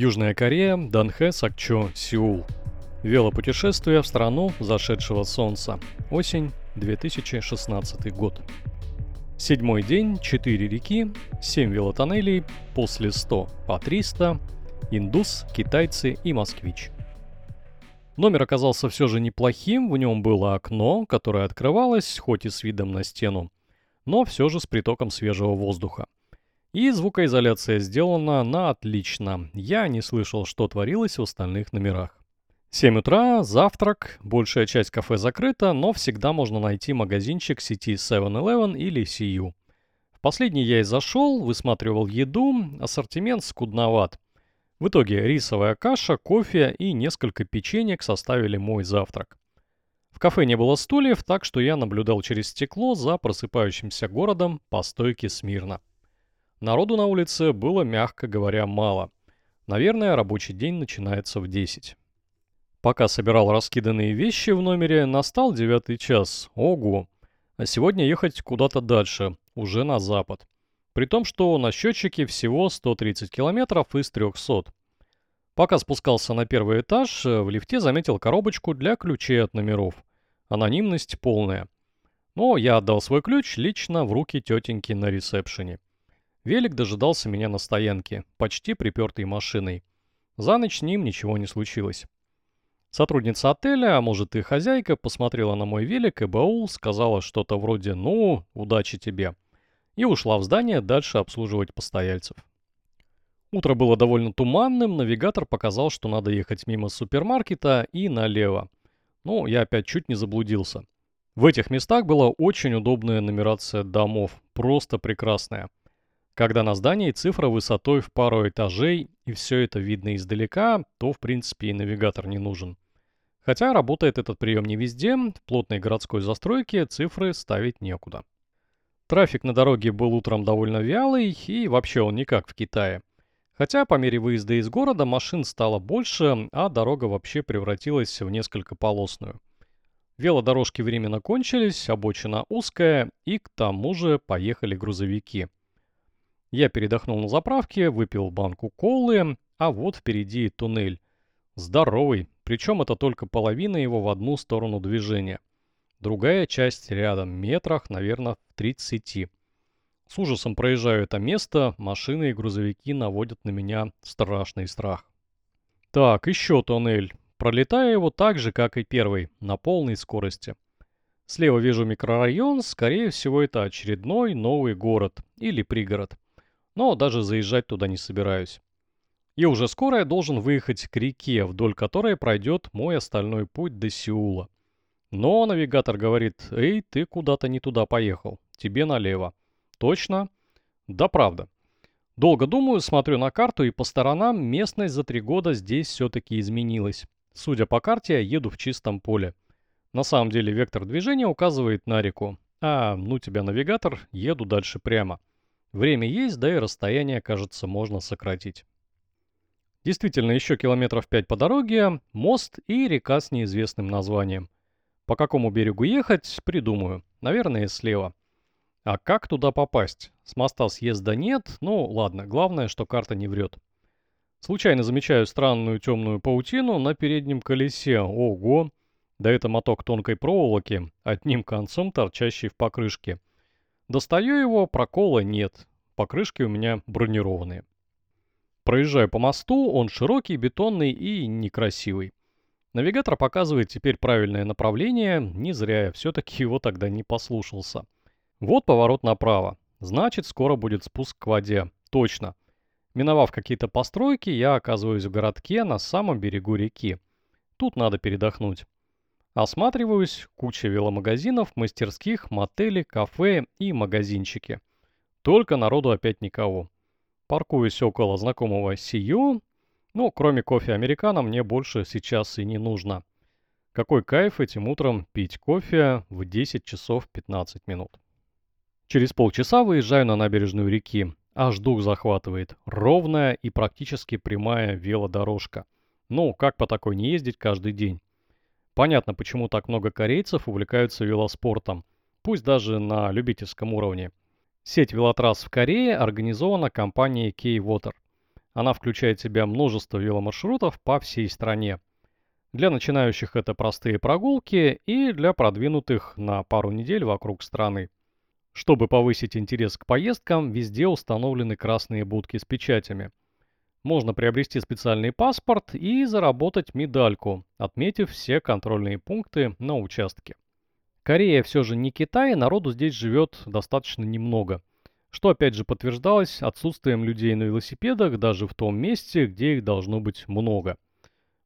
Южная Корея, Данхэ, Сакчо, Сеул. Велопутешествие в страну зашедшего солнца. Осень, 2016 год. Седьмой день, 4 реки, 7 велотоннелей, после 100 по 300, индус, китайцы и москвич. Номер оказался все же неплохим, в нем было окно, которое открывалось, хоть и с видом на стену, но все же с притоком свежего воздуха. И звукоизоляция сделана на отлично. Я не слышал, что творилось в остальных номерах. 7 утра, завтрак, большая часть кафе закрыта, но всегда можно найти магазинчик сети 7-Eleven или CU. В последний я и зашел, высматривал еду, ассортимент скудноват. В итоге рисовая каша, кофе и несколько печенек составили мой завтрак. В кафе не было стульев, так что я наблюдал через стекло за просыпающимся городом по стойке смирно. Народу на улице было, мягко говоря, мало. Наверное, рабочий день начинается в 10. Пока собирал раскиданные вещи в номере, настал девятый час. Ого! А сегодня ехать куда-то дальше, уже на запад. При том, что на счетчике всего 130 километров из 300. Пока спускался на первый этаж, в лифте заметил коробочку для ключей от номеров. Анонимность полная. Но я отдал свой ключ лично в руки тетеньки на ресепшене. Велик дожидался меня на стоянке, почти припертой машиной. За ночь с ним ничего не случилось. Сотрудница отеля, а может и хозяйка, посмотрела на мой велик и баул, сказала что-то вроде «ну, удачи тебе» и ушла в здание дальше обслуживать постояльцев. Утро было довольно туманным, навигатор показал, что надо ехать мимо супермаркета и налево. Ну, я опять чуть не заблудился. В этих местах была очень удобная нумерация домов, просто прекрасная. Когда на здании цифра высотой в пару этажей и все это видно издалека, то в принципе и навигатор не нужен. Хотя работает этот прием не везде, в плотной городской застройке цифры ставить некуда. Трафик на дороге был утром довольно вялый, и вообще он не как в Китае. Хотя по мере выезда из города машин стало больше, а дорога вообще превратилась в несколько полосную. Велодорожки временно кончились, обочина узкая, и к тому же поехали грузовики – я передохнул на заправке, выпил банку колы, а вот впереди туннель. Здоровый, причем это только половина его в одну сторону движения. Другая часть рядом, метрах, наверное, в 30. С ужасом проезжаю это место, машины и грузовики наводят на меня страшный страх. Так, еще туннель. Пролетаю его так же, как и первый, на полной скорости. Слева вижу микрорайон, скорее всего это очередной новый город или пригород но даже заезжать туда не собираюсь. И уже скоро я должен выехать к реке, вдоль которой пройдет мой остальной путь до Сеула. Но навигатор говорит, эй, ты куда-то не туда поехал, тебе налево. Точно? Да правда. Долго думаю, смотрю на карту и по сторонам местность за три года здесь все-таки изменилась. Судя по карте, я еду в чистом поле. На самом деле вектор движения указывает на реку. А, ну тебя навигатор, еду дальше прямо. Время есть, да и расстояние, кажется, можно сократить. Действительно, еще километров пять по дороге, мост и река с неизвестным названием. По какому берегу ехать, придумаю. Наверное, слева. А как туда попасть? С моста съезда нет, ну ладно, главное, что карта не врет. Случайно замечаю странную темную паутину на переднем колесе. Ого! Да это моток тонкой проволоки, одним концом торчащий в покрышке. Достаю его, прокола нет. Покрышки у меня бронированные. Проезжаю по мосту, он широкий, бетонный и некрасивый. Навигатор показывает теперь правильное направление, не зря я все-таки его тогда не послушался. Вот поворот направо. Значит, скоро будет спуск к воде. Точно. Миновав какие-то постройки, я оказываюсь в городке на самом берегу реки. Тут надо передохнуть. Осматриваюсь, куча веломагазинов, мастерских, мотели, кафе и магазинчики. Только народу опять никого. Паркуюсь около знакомого Сию, ну, кроме кофе американо, мне больше сейчас и не нужно. Какой кайф этим утром пить кофе в 10 часов 15 минут. Через полчаса выезжаю на набережную реки. Аж дух захватывает. Ровная и практически прямая велодорожка. Ну, как по такой не ездить каждый день? Понятно, почему так много корейцев увлекаются велоспортом, пусть даже на любительском уровне. Сеть велотрасс в Корее организована компанией K-Water. Она включает в себя множество веломаршрутов по всей стране. Для начинающих это простые прогулки и для продвинутых на пару недель вокруг страны. Чтобы повысить интерес к поездкам, везде установлены красные будки с печатями. Можно приобрести специальный паспорт и заработать медальку, отметив все контрольные пункты на участке. Корея все же не Китай, народу здесь живет достаточно немного. Что опять же подтверждалось отсутствием людей на велосипедах даже в том месте, где их должно быть много.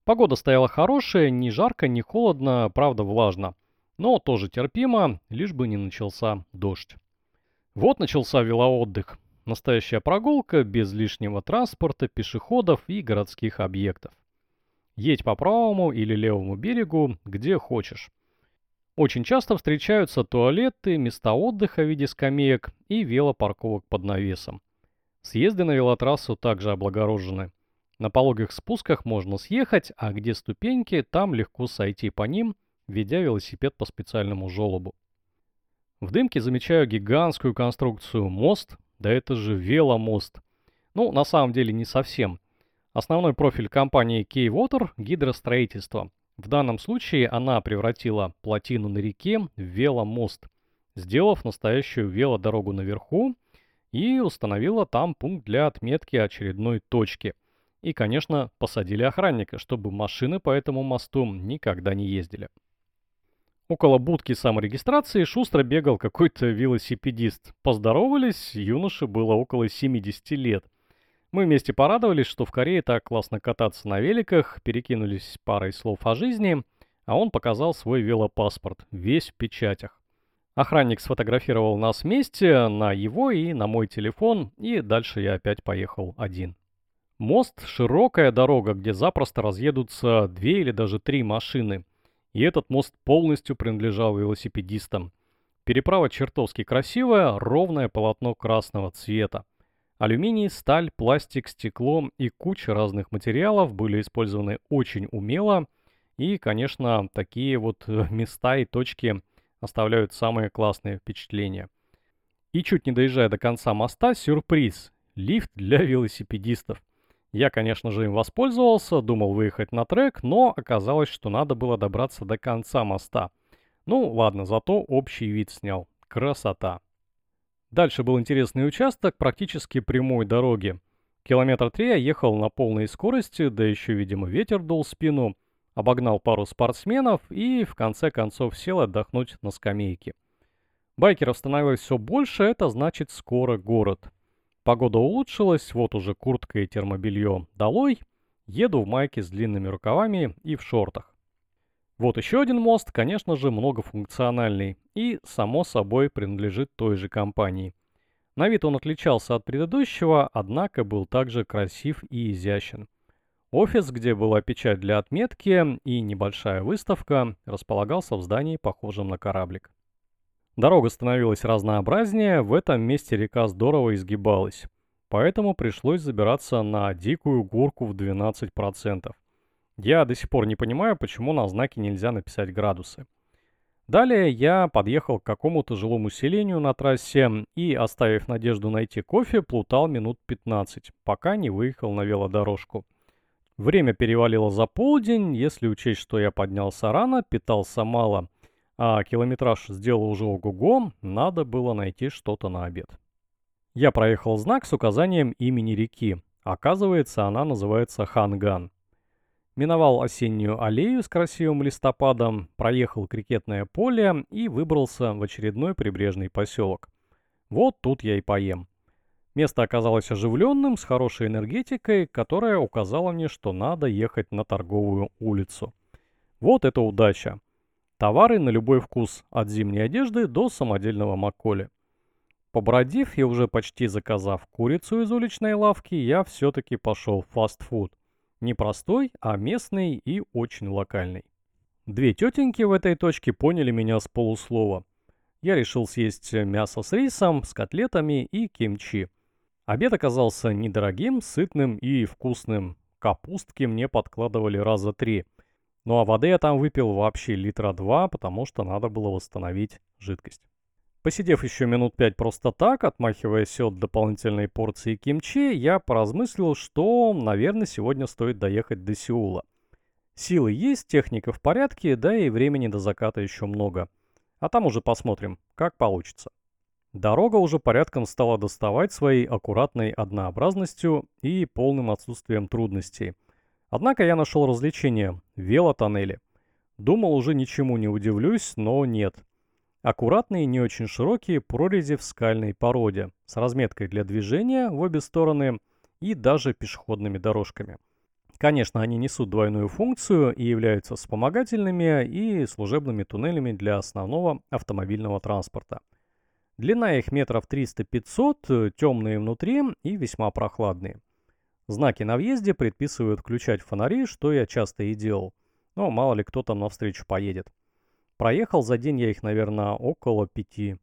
Погода стояла хорошая, не жарко, не холодно, правда влажно. Но тоже терпимо, лишь бы не начался дождь. Вот начался велоотдых. Настоящая прогулка без лишнего транспорта, пешеходов и городских объектов. Едь по правому или левому берегу, где хочешь. Очень часто встречаются туалеты, места отдыха в виде скамеек и велопарковок под навесом. Съезды на велотрассу также облагорожены. На пологих спусках можно съехать, а где ступеньки, там легко сойти по ним, ведя велосипед по специальному желобу. В дымке замечаю гигантскую конструкцию мост, да это же веломост. Ну, на самом деле не совсем. Основной профиль компании K-Water – гидростроительство – в данном случае она превратила плотину на реке в веломост, сделав настоящую велодорогу наверху и установила там пункт для отметки очередной точки. И, конечно, посадили охранника, чтобы машины по этому мосту никогда не ездили. Около будки саморегистрации шустро бегал какой-то велосипедист. Поздоровались, юноше было около 70 лет. Мы вместе порадовались, что в Корее так классно кататься на великах, перекинулись парой слов о жизни, а он показал свой велопаспорт, весь в печатях. Охранник сфотографировал нас вместе на его и на мой телефон, и дальше я опять поехал один. Мост – широкая дорога, где запросто разъедутся две или даже три машины. И этот мост полностью принадлежал велосипедистам. Переправа чертовски красивая, ровное полотно красного цвета. Алюминий, сталь, пластик, стекло и куча разных материалов были использованы очень умело. И, конечно, такие вот э, места и точки оставляют самые классные впечатления. И чуть не доезжая до конца моста, сюрприз. Лифт для велосипедистов. Я, конечно же, им воспользовался, думал выехать на трек, но оказалось, что надо было добраться до конца моста. Ну, ладно, зато общий вид снял. Красота. Дальше был интересный участок практически прямой дороги. Километр три я ехал на полной скорости, да еще, видимо, ветер дул спину. Обогнал пару спортсменов и в конце концов сел отдохнуть на скамейке. Байкеров становилось все больше, это значит скоро город. Погода улучшилась, вот уже куртка и термобелье долой. Еду в майке с длинными рукавами и в шортах. Вот еще один мост, конечно же, многофункциональный и, само собой, принадлежит той же компании. На вид он отличался от предыдущего, однако был также красив и изящен. Офис, где была печать для отметки и небольшая выставка, располагался в здании, похожем на кораблик. Дорога становилась разнообразнее, в этом месте река здорово изгибалась, поэтому пришлось забираться на дикую горку в 12%. Я до сих пор не понимаю, почему на знаке нельзя написать градусы. Далее я подъехал к какому-то жилому селению на трассе и, оставив надежду найти кофе, плутал минут 15, пока не выехал на велодорожку. Время перевалило за полдень, если учесть, что я поднялся рано, питался мало, а километраж сделал уже ого-го, надо было найти что-то на обед. Я проехал знак с указанием имени реки. Оказывается, она называется Ханган. Миновал осеннюю аллею с красивым листопадом, проехал крикетное поле и выбрался в очередной прибрежный поселок. Вот тут я и поем. Место оказалось оживленным, с хорошей энергетикой, которая указала мне, что надо ехать на торговую улицу. Вот это удача. Товары на любой вкус, от зимней одежды до самодельного маколи. Побродив и уже почти заказав курицу из уличной лавки, я все-таки пошел в фастфуд. Не простой, а местный и очень локальный. Две тетеньки в этой точке поняли меня с полуслова. Я решил съесть мясо с рисом, с котлетами и кимчи. Обед оказался недорогим, сытным и вкусным. Капустки мне подкладывали раза три. Ну а воды я там выпил вообще литра два, потому что надо было восстановить жидкость. Посидев еще минут пять просто так, отмахиваясь от дополнительной порции кимчи, я поразмыслил, что, наверное, сегодня стоит доехать до Сеула. Силы есть, техника в порядке, да и времени до заката еще много. А там уже посмотрим, как получится. Дорога уже порядком стала доставать своей аккуратной однообразностью и полным отсутствием трудностей. Однако я нашел развлечение – велотоннели. Думал, уже ничему не удивлюсь, но нет – Аккуратные, не очень широкие прорези в скальной породе с разметкой для движения в обе стороны и даже пешеходными дорожками. Конечно, они несут двойную функцию и являются вспомогательными и служебными туннелями для основного автомобильного транспорта. Длина их метров 300-500, темные внутри и весьма прохладные. Знаки на въезде предписывают включать фонари, что я часто и делал. Но мало ли кто там навстречу поедет. Проехал за день я их, наверное, около пяти.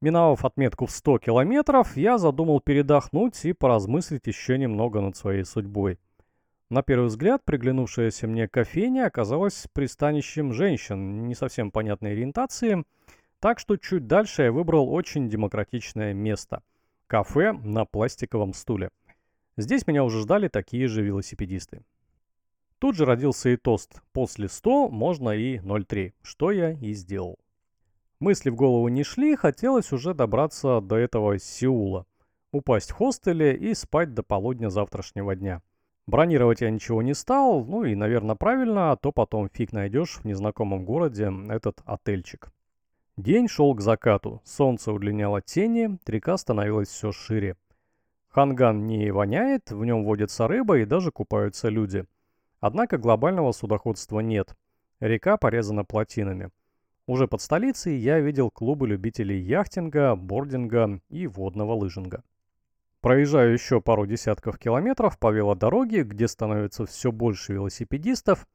Миновав отметку в 100 километров, я задумал передохнуть и поразмыслить еще немного над своей судьбой. На первый взгляд, приглянувшаяся мне кофейня оказалась пристанищем женщин не совсем понятной ориентации, так что чуть дальше я выбрал очень демократичное место – кафе на пластиковом стуле. Здесь меня уже ждали такие же велосипедисты. Тут же родился и тост «После 100 можно и 0,3», что я и сделал. Мысли в голову не шли, хотелось уже добраться до этого Сеула, упасть в хостеле и спать до полудня завтрашнего дня. Бронировать я ничего не стал, ну и, наверное, правильно, а то потом фиг найдешь в незнакомом городе этот отельчик. День шел к закату, солнце удлиняло тени, река становилась все шире. Ханган не воняет, в нем водится рыба и даже купаются люди – Однако глобального судоходства нет. Река порезана плотинами. Уже под столицей я видел клубы любителей яхтинга, бординга и водного лыжинга. Проезжаю еще пару десятков километров по велодороге, где становится все больше велосипедистов,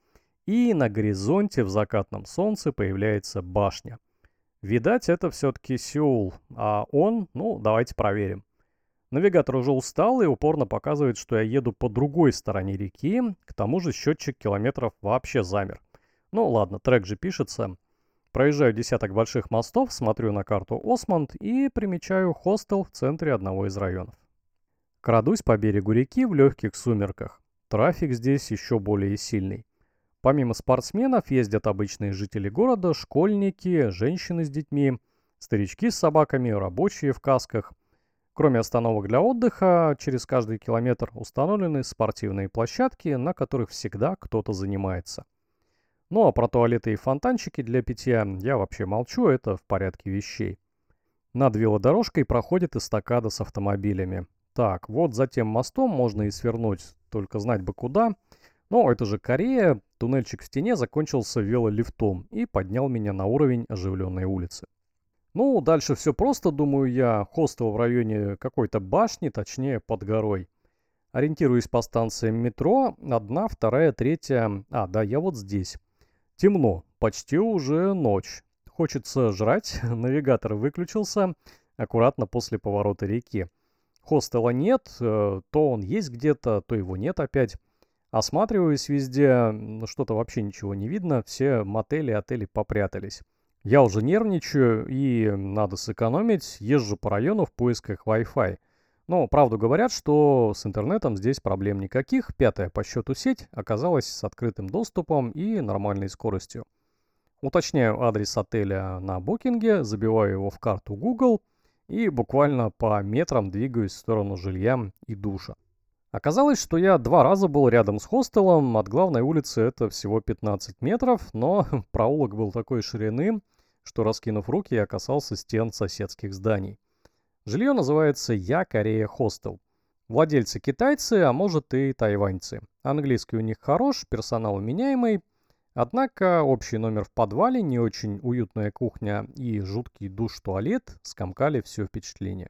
и на горизонте в закатном солнце появляется башня. Видать, это все-таки Сеул, а он, ну, давайте проверим. Навигатор уже устал и упорно показывает, что я еду по другой стороне реки, к тому же счетчик километров вообще замер. Ну ладно, трек же пишется. Проезжаю десяток больших мостов, смотрю на карту Осмонд и примечаю хостел в центре одного из районов. Крадусь по берегу реки в легких сумерках. Трафик здесь еще более сильный. Помимо спортсменов ездят обычные жители города, школьники, женщины с детьми, старички с собаками, рабочие в касках – Кроме остановок для отдыха, через каждый километр установлены спортивные площадки, на которых всегда кто-то занимается. Ну а про туалеты и фонтанчики для питья я вообще молчу, это в порядке вещей. Над велодорожкой проходит эстакада с автомобилями. Так, вот за тем мостом можно и свернуть, только знать бы куда. Но это же Корея, туннельчик в стене закончился велолифтом и поднял меня на уровень оживленной улицы. Ну, дальше все просто, думаю я. Хостел в районе какой-то башни, точнее под горой. Ориентируюсь по станциям метро. Одна, вторая, третья. А, да, я вот здесь. Темно. Почти уже ночь. Хочется жрать. Навигатор выключился. Аккуратно после поворота реки. Хостела нет. Э, то он есть где-то, то его нет опять. Осматриваюсь везде. Что-то вообще ничего не видно. Все мотели, отели попрятались. Я уже нервничаю и надо сэкономить, езжу по району в поисках Wi-Fi. Но правду говорят, что с интернетом здесь проблем никаких. Пятая по счету сеть оказалась с открытым доступом и нормальной скоростью. Уточняю адрес отеля на букинге, забиваю его в карту Google и буквально по метрам двигаюсь в сторону жилья и душа. Оказалось, что я два раза был рядом с хостелом, от главной улицы это всего 15 метров, но проулок был такой ширины, что, раскинув руки, я касался стен соседских зданий. Жилье называется «Я Корея Хостел». Владельцы китайцы, а может и тайваньцы. Английский у них хорош, персонал меняемый, однако общий номер в подвале, не очень уютная кухня и жуткий душ-туалет скомкали все впечатление.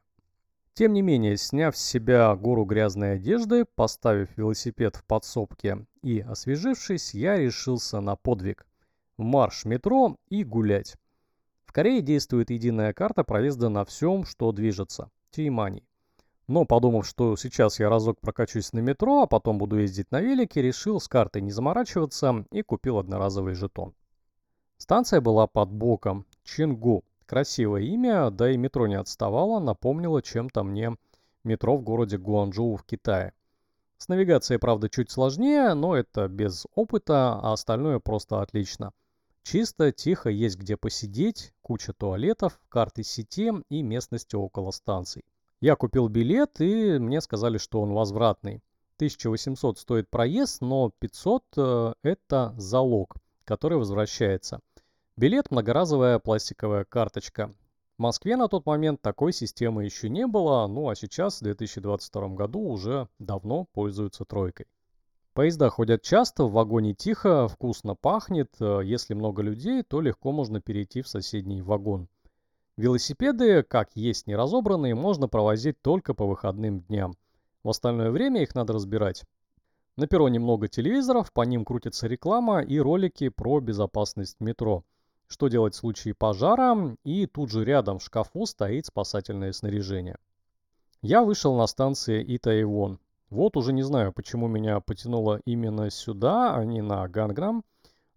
Тем не менее, сняв с себя гору грязной одежды, поставив велосипед в подсобке и освежившись, я решился на подвиг. Марш метро и гулять. Корее действует единая карта проезда на всем, что движется. Тимани. Но подумав, что сейчас я разок прокачусь на метро, а потом буду ездить на велике, решил с картой не заморачиваться и купил одноразовый жетон. Станция была под боком. Чингу. Красивое имя, да и метро не отставало, напомнило чем-то мне метро в городе Гуанчжоу в Китае. С навигацией, правда, чуть сложнее, но это без опыта, а остальное просто отлично. Чисто, тихо, есть где посидеть, куча туалетов, карты сети и местности около станций. Я купил билет, и мне сказали, что он возвратный. 1800 стоит проезд, но 500 э, это залог, который возвращается. Билет – многоразовая пластиковая карточка. В Москве на тот момент такой системы еще не было, ну а сейчас, в 2022 году, уже давно пользуются тройкой. Поезда ходят часто, в вагоне тихо, вкусно пахнет. Э, если много людей, то легко можно перейти в соседний вагон. Велосипеды, как есть неразобранные, можно провозить только по выходным дням. В остальное время их надо разбирать. На перроне много телевизоров, по ним крутится реклама и ролики про безопасность метро. Что делать в случае пожара, и тут же рядом в шкафу стоит спасательное снаряжение. Я вышел на станции Итаевон. Вот уже не знаю, почему меня потянуло именно сюда, а не на Гангнам.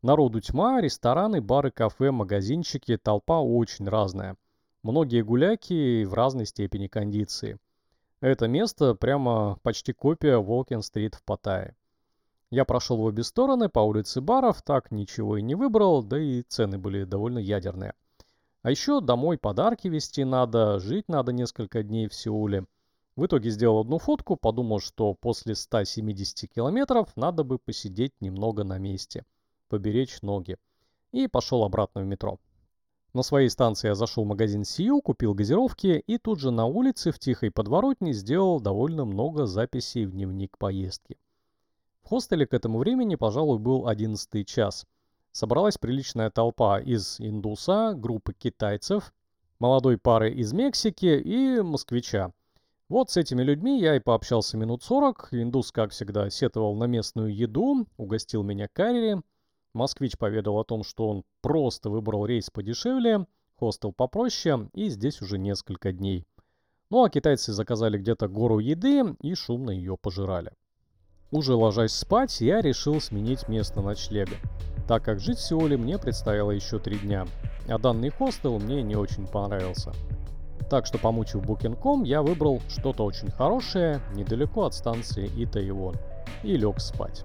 Народу тьма, рестораны, бары, кафе, магазинчики, толпа очень разная. Многие гуляки в разной степени кондиции. Это место прямо почти копия Волкин-стрит в Паттайе. Я прошел в обе стороны по улице баров, так ничего и не выбрал, да и цены были довольно ядерные. А еще домой подарки везти надо, жить надо несколько дней в Сеуле. В итоге сделал одну фотку, подумал, что после 170 километров надо бы посидеть немного на месте, поберечь ноги. И пошел обратно в метро. На своей станции я зашел в магазин Сию, купил газировки и тут же на улице в тихой подворотне сделал довольно много записей в дневник поездки. В хостеле к этому времени, пожалуй, был 11 час. Собралась приличная толпа из индуса, группы китайцев, молодой пары из Мексики и москвича. Вот с этими людьми я и пообщался минут 40. Индус, как всегда, сетовал на местную еду, угостил меня карри, Москвич поведал о том, что он просто выбрал рейс подешевле, хостел попроще и здесь уже несколько дней. Ну а китайцы заказали где-то гору еды и шумно ее пожирали. Уже ложась спать, я решил сменить место ночлега, так как жить в Сеуле мне предстояло еще три дня, а данный хостел мне не очень понравился. Так что, помучив Booking.com, я выбрал что-то очень хорошее, недалеко от станции Итаевон, и лег спать.